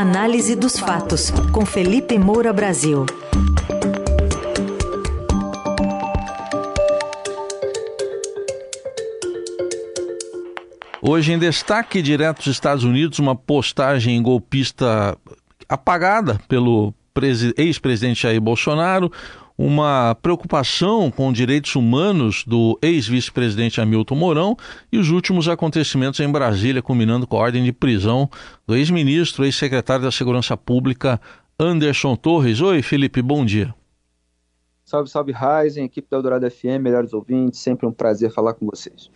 Análise dos fatos, com Felipe Moura Brasil. Hoje, em destaque direto dos Estados Unidos, uma postagem golpista apagada pelo ex-presidente Jair Bolsonaro, uma preocupação com direitos humanos do ex-vice-presidente Hamilton Mourão e os últimos acontecimentos em Brasília, culminando com a ordem de prisão do ex-ministro, ex-secretário da Segurança Pública, Anderson Torres. Oi, Felipe, bom dia. Salve, salve, Ryzen, equipe da Eldorado FM, melhores ouvintes, sempre um prazer falar com vocês.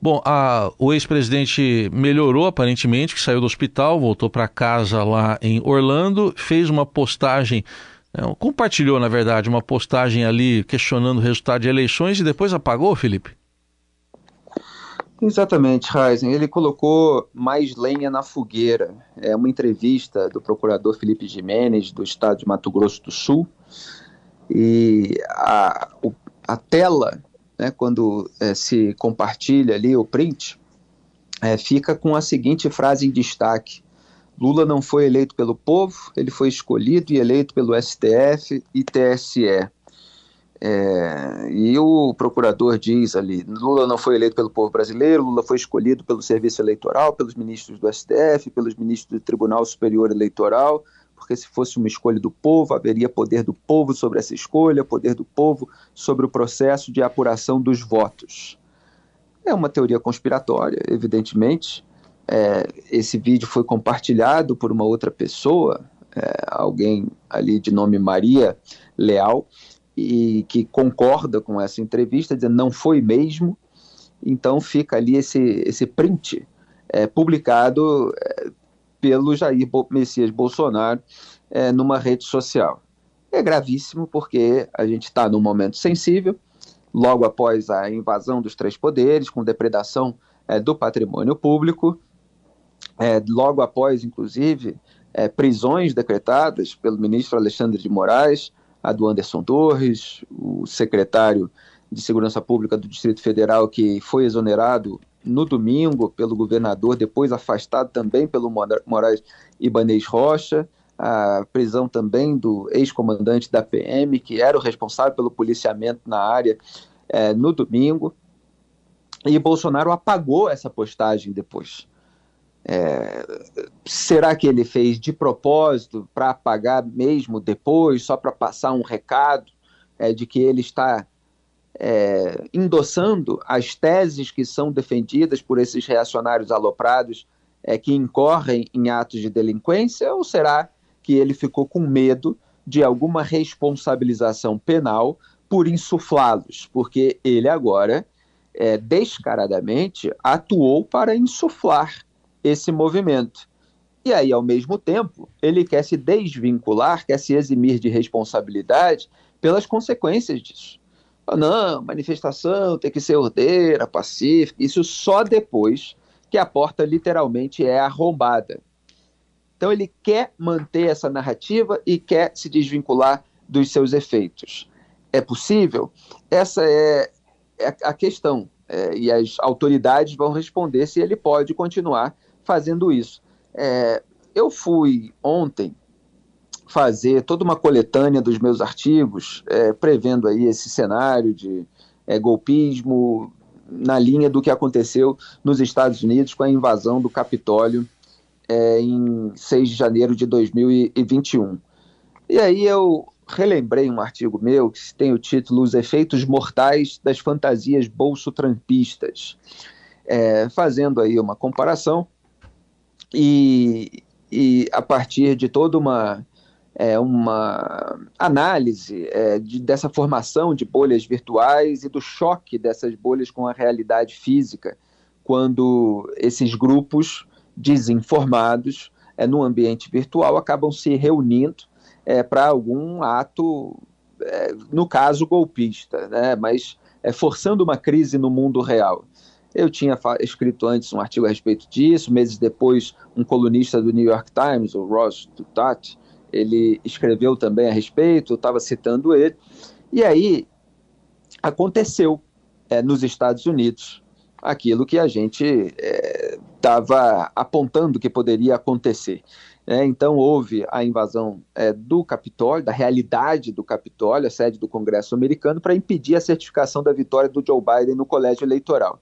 Bom, a, o ex-presidente melhorou aparentemente, que saiu do hospital, voltou para casa lá em Orlando, fez uma postagem compartilhou, na verdade, uma postagem ali questionando o resultado de eleições e depois apagou, Felipe? Exatamente, Heisen. Ele colocou mais lenha na fogueira. É uma entrevista do procurador Felipe Jimenez, do estado de Mato Grosso do Sul. E a, a tela, né, quando é, se compartilha ali o print, é, fica com a seguinte frase em destaque: Lula não foi eleito pelo povo, ele foi escolhido e eleito pelo STF e TSE. É, e o procurador diz ali: Lula não foi eleito pelo povo brasileiro, Lula foi escolhido pelo Serviço Eleitoral, pelos ministros do STF, pelos ministros do Tribunal Superior Eleitoral, porque se fosse uma escolha do povo, haveria poder do povo sobre essa escolha, poder do povo sobre o processo de apuração dos votos. É uma teoria conspiratória, evidentemente, é, esse vídeo foi compartilhado por uma outra pessoa, é, alguém ali de nome Maria Leal, e que concorda com essa entrevista, dizendo não foi mesmo. Então fica ali esse, esse print é, publicado é, pelo Jair Messias Bolsonaro é, numa rede social. É gravíssimo porque a gente está num momento sensível, logo após a invasão dos três poderes, com depredação é, do patrimônio público, é, logo após, inclusive, é, prisões decretadas pelo ministro Alexandre de Moraes, a do Anderson Torres, o secretário de Segurança Pública do Distrito Federal, que foi exonerado no domingo pelo governador, depois afastado também pelo Moraes Ibanez Rocha, a prisão também do ex-comandante da PM, que era o responsável pelo policiamento na área é, no domingo. E Bolsonaro apagou essa postagem depois. É, será que ele fez de propósito para apagar mesmo depois, só para passar um recado é, de que ele está é, endossando as teses que são defendidas por esses reacionários aloprados é, que incorrem em atos de delinquência? Ou será que ele ficou com medo de alguma responsabilização penal por insuflá-los? Porque ele agora, é, descaradamente, atuou para insuflar esse movimento. E aí, ao mesmo tempo, ele quer se desvincular, quer se eximir de responsabilidade pelas consequências disso. Não, manifestação tem que ser ordeira, pacífica, isso só depois que a porta literalmente é arrombada. Então ele quer manter essa narrativa e quer se desvincular dos seus efeitos. É possível? Essa é, é a questão. É, e as autoridades vão responder se ele pode continuar fazendo isso. É, eu fui ontem fazer toda uma coletânea dos meus artigos, é, prevendo aí esse cenário de é, golpismo na linha do que aconteceu nos Estados Unidos com a invasão do Capitólio é, em 6 de janeiro de 2021. E aí eu relembrei um artigo meu que tem o título Os Efeitos Mortais das Fantasias Bolso-Trampistas, é, fazendo aí uma comparação e, e a partir de toda uma, é, uma análise é, de, dessa formação de bolhas virtuais e do choque dessas bolhas com a realidade física, quando esses grupos desinformados é, no ambiente virtual acabam se reunindo é, para algum ato, é, no caso golpista, né, mas é, forçando uma crise no mundo real. Eu tinha escrito antes um artigo a respeito disso, meses depois, um colunista do New York Times, o Ross Tutat, ele escreveu também a respeito, eu estava citando ele. E aí aconteceu é, nos Estados Unidos aquilo que a gente é, estava apontando que poderia acontecer. É, então houve a invasão é, do Capitólio, da realidade do Capitólio, a sede do Congresso americano, para impedir a certificação da vitória do Joe Biden no colégio eleitoral.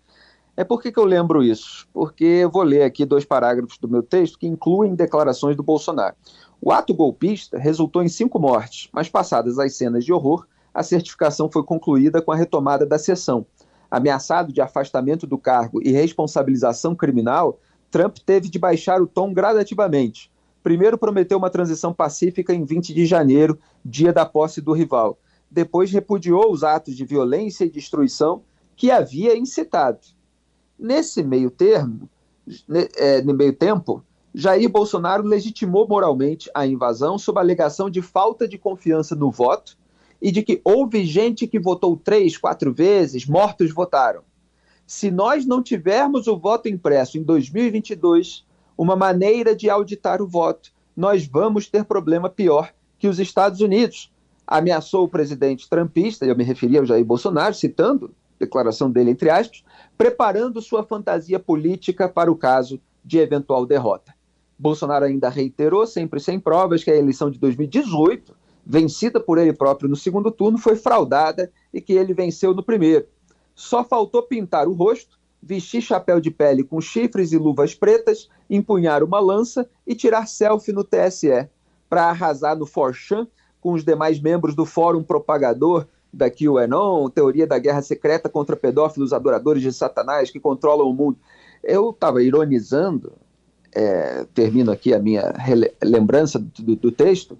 É por que, que eu lembro isso? Porque eu vou ler aqui dois parágrafos do meu texto que incluem declarações do Bolsonaro. O ato golpista resultou em cinco mortes, mas passadas as cenas de horror, a certificação foi concluída com a retomada da sessão. Ameaçado de afastamento do cargo e responsabilização criminal, Trump teve de baixar o tom gradativamente. Primeiro prometeu uma transição pacífica em 20 de janeiro, dia da posse do rival. Depois repudiou os atos de violência e destruição que havia incitado. Nesse meio termo, é, no meio tempo, Jair Bolsonaro legitimou moralmente a invasão sob a alegação de falta de confiança no voto e de que houve gente que votou três, quatro vezes, mortos votaram. Se nós não tivermos o voto impresso em 2022, uma maneira de auditar o voto, nós vamos ter problema pior que os Estados Unidos. Ameaçou o presidente trumpista, eu me referi ao Jair Bolsonaro, citando declaração dele entre aspas, preparando sua fantasia política para o caso de eventual derrota. Bolsonaro ainda reiterou, sempre sem provas, que a eleição de 2018 vencida por ele próprio no segundo turno, foi fraudada e que ele venceu no primeiro. Só faltou pintar o rosto, vestir chapéu de pele com chifres e luvas pretas, empunhar uma lança e tirar selfie no TSE, para arrasar no Forchan com os demais membros do Fórum Propagador da QAnon, teoria da guerra secreta contra pedófilos adoradores de Satanás que controlam o mundo. Eu estava ironizando, é, termino aqui a minha lembrança do, do texto,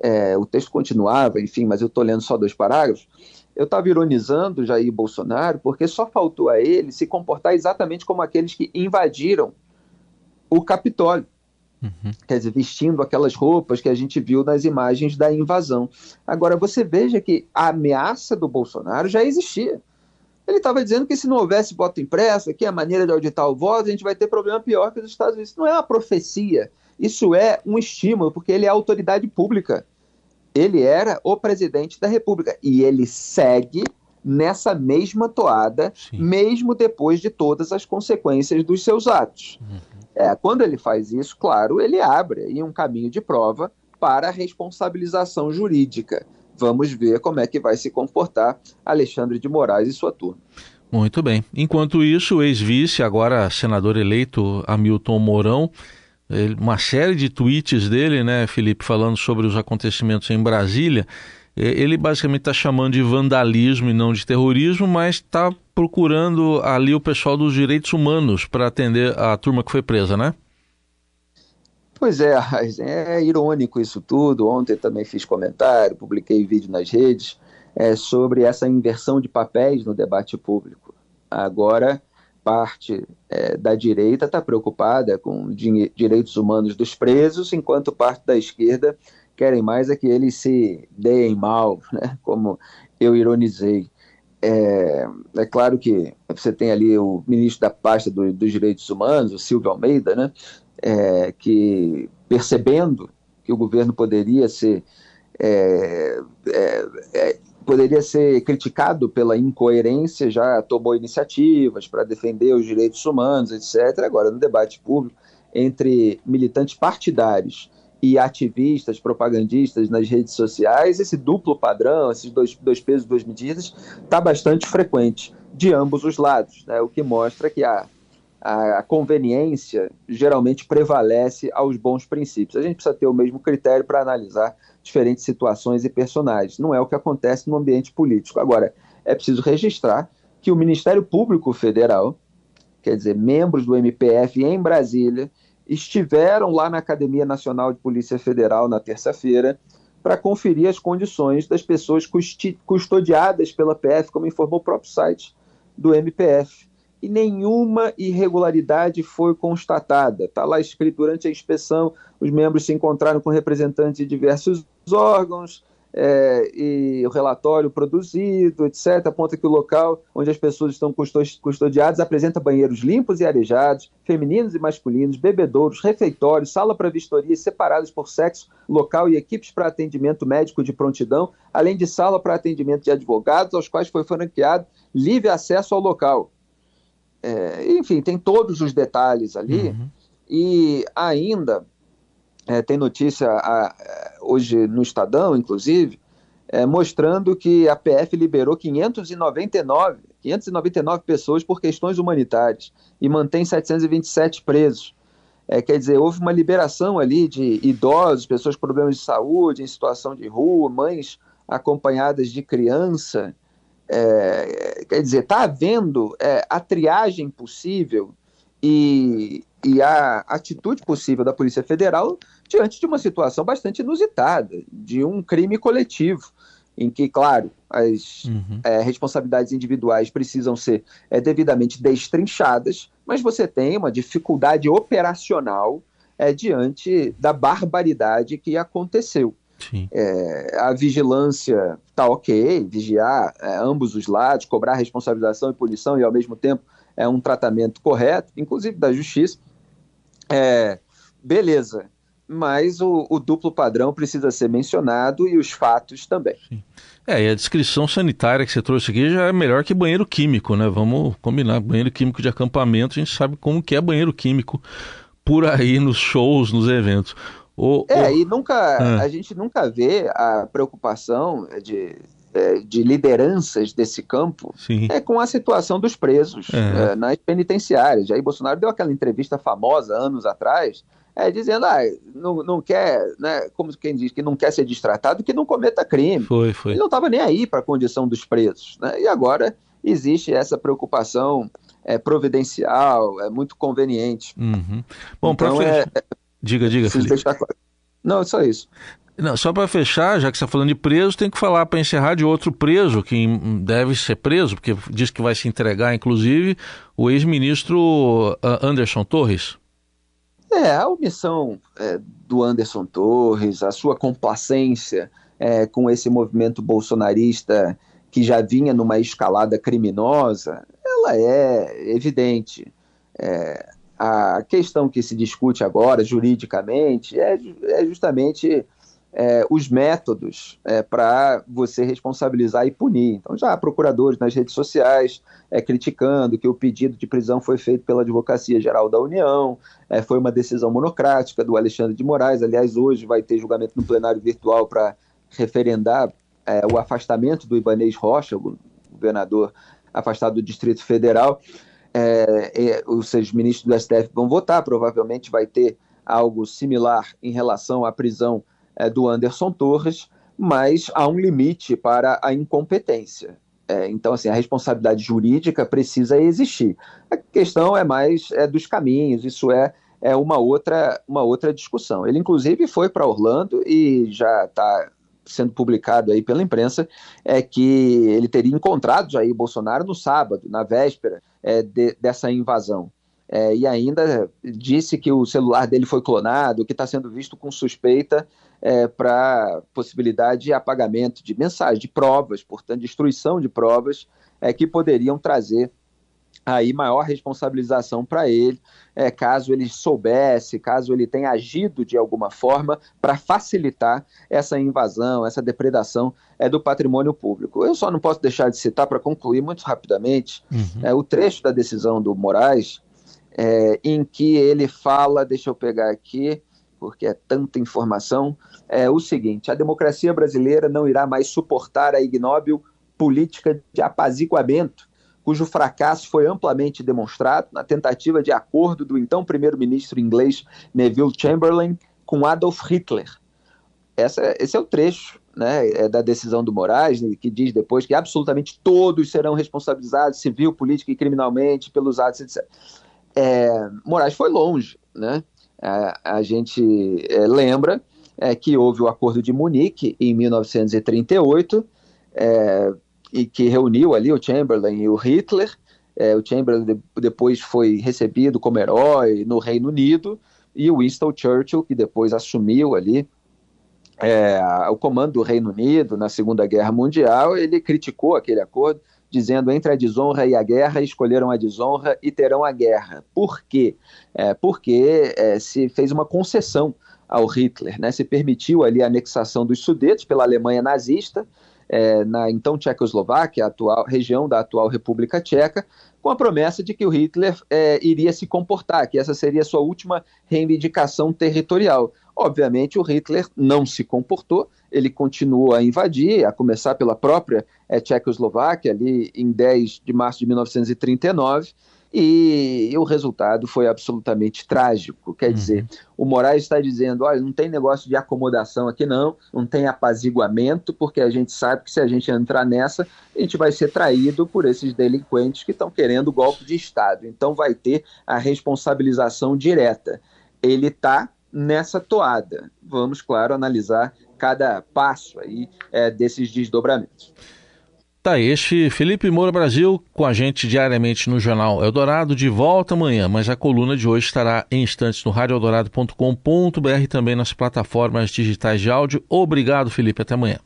é, o texto continuava, enfim, mas eu estou lendo só dois parágrafos. Eu estava ironizando Jair Bolsonaro porque só faltou a ele se comportar exatamente como aqueles que invadiram o Capitólio. Uhum. Quer dizer, vestindo aquelas roupas que a gente viu nas imagens da invasão. Agora, você veja que a ameaça do Bolsonaro já existia. Ele estava dizendo que se não houvesse voto impresso, que a maneira de auditar o voto, a gente vai ter problema pior que os Estados Unidos. Isso não é uma profecia. Isso é um estímulo, porque ele é autoridade pública. Ele era o presidente da República. E ele segue nessa mesma toada, Sim. mesmo depois de todas as consequências dos seus atos. Uhum. É, quando ele faz isso, claro, ele abre aí um caminho de prova para a responsabilização jurídica. Vamos ver como é que vai se comportar Alexandre de Moraes e sua turma. Muito bem. Enquanto isso, o ex-vice, agora senador eleito Hamilton Mourão, uma série de tweets dele, né, Felipe, falando sobre os acontecimentos em Brasília. Ele basicamente está chamando de vandalismo e não de terrorismo, mas está procurando ali o pessoal dos direitos humanos para atender a turma que foi presa, né? Pois é, é irônico isso tudo. Ontem também fiz comentário, publiquei vídeo nas redes é, sobre essa inversão de papéis no debate público. Agora, parte é, da direita está preocupada com direitos humanos dos presos, enquanto parte da esquerda querem mais é que eles se deem mal, né? como eu ironizei. É, é, claro que você tem ali o ministro da pasta do, dos direitos humanos, o Silvio Almeida, né? É, que percebendo que o governo poderia ser é, é, é poderia ser criticado pela incoerência, já tomou iniciativas para defender os direitos humanos, etc. Agora, no debate público entre militantes partidários e ativistas, propagandistas nas redes sociais, esse duplo padrão, esses dois, dois pesos, duas medidas, está bastante frequente de ambos os lados, né? o que mostra que a, a conveniência geralmente prevalece aos bons princípios. A gente precisa ter o mesmo critério para analisar diferentes situações e personagens. Não é o que acontece no ambiente político. Agora, é preciso registrar que o Ministério Público Federal, quer dizer, membros do MPF em Brasília, estiveram lá na Academia Nacional de Polícia Federal na terça-feira para conferir as condições das pessoas custodiadas pela PF, como informou o próprio site do MPF e nenhuma irregularidade foi constatada. Está lá escrito durante a inspeção, os membros se encontraram com representantes de diversos órgãos, é, e o relatório produzido, etc., aponta que o local onde as pessoas estão custodiadas apresenta banheiros limpos e arejados, femininos e masculinos, bebedouros, refeitórios, sala para vistorias separadas por sexo, local e equipes para atendimento médico de prontidão, além de sala para atendimento de advogados, aos quais foi franqueado livre acesso ao local É, enfim, tem todos os detalhes ali. Uhum. E ainda é, tem notícia a, hoje no Estadão, inclusive, é, mostrando que a PF liberou 599, 599 pessoas por questões humanitárias e mantém 727 presos. É, quer dizer, houve uma liberação ali de idosos, pessoas com problemas de saúde, em situação de rua, mães acompanhadas de criança. É, quer dizer, está havendo é, a triagem possível e, e a atitude possível da Polícia Federal diante de uma situação bastante inusitada, de um crime coletivo, em que, claro, as uhum. é, responsabilidades individuais precisam ser é, devidamente destrinchadas, mas você tem uma dificuldade operacional é, diante da barbaridade que aconteceu. É, a vigilância está ok, vigiar é, ambos os lados, cobrar responsabilização e punição e ao mesmo tempo é um tratamento correto, inclusive da justiça. É, beleza, mas o, o, duplo padrão precisa ser mencionado e os fatos também. Sim. É, e a descrição sanitária que você trouxe aqui já é melhor que banheiro químico, né? Vamos combinar. Banheiro químico de acampamento, a gente sabe como que é banheiro químico por aí nos shows, nos eventos. O, é, o... e nunca ah. a gente nunca vê a preocupação de, é, de lideranças desse campo é com a situação dos presos é. É, nas penitenciárias. Jair Bolsonaro deu aquela entrevista famosa anos atrás, é, dizendo, ah, não, não quer, né, como quem diz que não quer ser destratado, que não cometa crime. Foi, foi. Ele não estava nem aí para a condição dos presos. Né? E agora existe essa preocupação é, providencial, é muito conveniente. Uhum. Bom, então, é, diga, diga, Felipe. Deixar... Não, só isso. Não, só para fechar, já que você está falando de preso, tem que falar para encerrar de outro preso que deve ser preso, porque diz que vai se entregar, inclusive, o ex-ministro ah, Anderson Torres. É, a omissão é, do Anderson Torres, a sua complacência é, com esse movimento bolsonarista que já vinha numa escalada criminosa, ela é evidente. É, a questão que se discute agora, juridicamente, é, é justamente é, os métodos é, para você responsabilizar e punir. Então, já há procuradores nas redes sociais é, criticando que o pedido de prisão foi feito pela Advocacia Geral da União, é, foi uma decisão monocrática do Alexandre de Moraes. Aliás, hoje vai ter julgamento no plenário virtual para referendar é, o afastamento do Ibanês Rocha, o governador afastado do Distrito Federal. É, os ministros do STF vão votar, provavelmente vai ter algo similar em relação à prisão é, do Anderson Torres, mas há um limite para a incompetência. É, então, assim, a responsabilidade jurídica precisa existir. A questão é mais é, dos caminhos, isso é, é uma, outra, uma outra discussão. Ele, inclusive, foi para Orlando e já está sendo publicado aí pela imprensa, é que ele teria encontrado Jair Bolsonaro no sábado, na véspera é, de, dessa invasão é, e ainda disse que o celular dele foi clonado, que está sendo visto com suspeita é, para possibilidade de apagamento de mensagens, de provas, portanto, destruição de provas é, que poderiam trazer aí maior responsabilização para ele, é, caso ele soubesse, caso ele tenha agido de alguma forma para facilitar essa invasão, essa depredação é, do patrimônio público. Eu só não posso deixar de citar, para concluir muito rapidamente, uhum. é, o trecho da decisão do Moraes, é, em que ele fala, deixa eu pegar aqui, porque é tanta informação, é o seguinte: a democracia brasileira não irá mais suportar a ignóbil política de apaziguamento, cujo fracasso foi amplamente demonstrado na tentativa de acordo do então primeiro-ministro inglês Neville Chamberlain com Adolf Hitler. Essa, esse é o trecho né, é da decisão do Moraes, que diz depois que absolutamente todos serão responsabilizados civil, política e criminalmente pelos atos, etc é, Moraes foi longe, né? A, a gente é, lembra é, que houve o Acordo de Munique em 1938 é, e que reuniu ali o Chamberlain e o Hitler. É, o Chamberlain de, depois foi recebido como herói no Reino Unido e o Winston Churchill, que depois assumiu ali é, o comando do Reino Unido na Segunda Guerra Mundial, ele criticou aquele acordo dizendo entre a desonra e a guerra, escolheram a desonra e terão a guerra. Por quê? É, porque é, se fez uma concessão ao Hitler, né? se permitiu ali a anexação dos Sudetos pela Alemanha nazista, é, na então Tchecoslováquia, atual região da atual República Tcheca, com a promessa de que o Hitler é, iria se comportar, que essa seria a sua última reivindicação territorial. Obviamente, o Hitler não se comportou, ele continuou a invadir, a começar pela própria é, Tchecoslováquia, ali em 10 de março de 1939, e, o resultado foi absolutamente trágico. Quer uhum. dizer, o Moraes está dizendo: olha, não tem negócio de acomodação aqui, não, não tem apaziguamento, porque a gente sabe que se a gente entrar nessa, a gente vai ser traído por esses delinquentes que estão querendo golpe de Estado. Então vai ter a responsabilização direta. Ele está nessa toada. Vamos, claro, analisar cada passo aí é, desses desdobramentos. Tá, este Felipe Moura Brasil com a gente diariamente no Jornal Eldorado, de volta amanhã, mas a coluna de hoje estará em instantes no radioeldorado.com.br e também nas plataformas digitais de áudio. Obrigado, Felipe, até amanhã.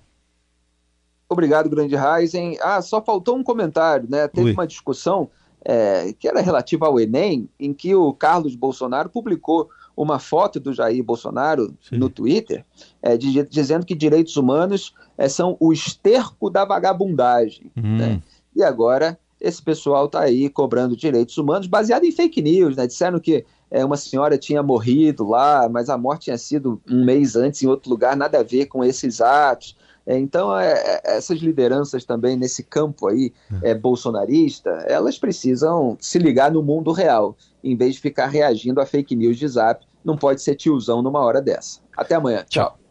Obrigado, Grande Raizen. Ah, só faltou um comentário, né? Teve Ui. uma discussão é, que era relativa ao Enem, em que o Carlos Bolsonaro publicou uma foto do Jair Bolsonaro Sim. no Twitter, é, de, dizendo que direitos humanos é, são o esterco da vagabundagem. Hum. Né? E agora esse pessoal está aí cobrando direitos humanos baseado em fake news, né? Disseram que é, uma senhora tinha morrido lá, mas a morte tinha sido um mês antes em outro lugar, nada a ver com esses atos. É, então, é, é essas lideranças também nesse campo aí é. é, bolsonarista, elas precisam se ligar no mundo real, em vez de ficar reagindo a fake news de zap. Não pode ser tiozão numa hora dessa. Até amanhã. Tchau.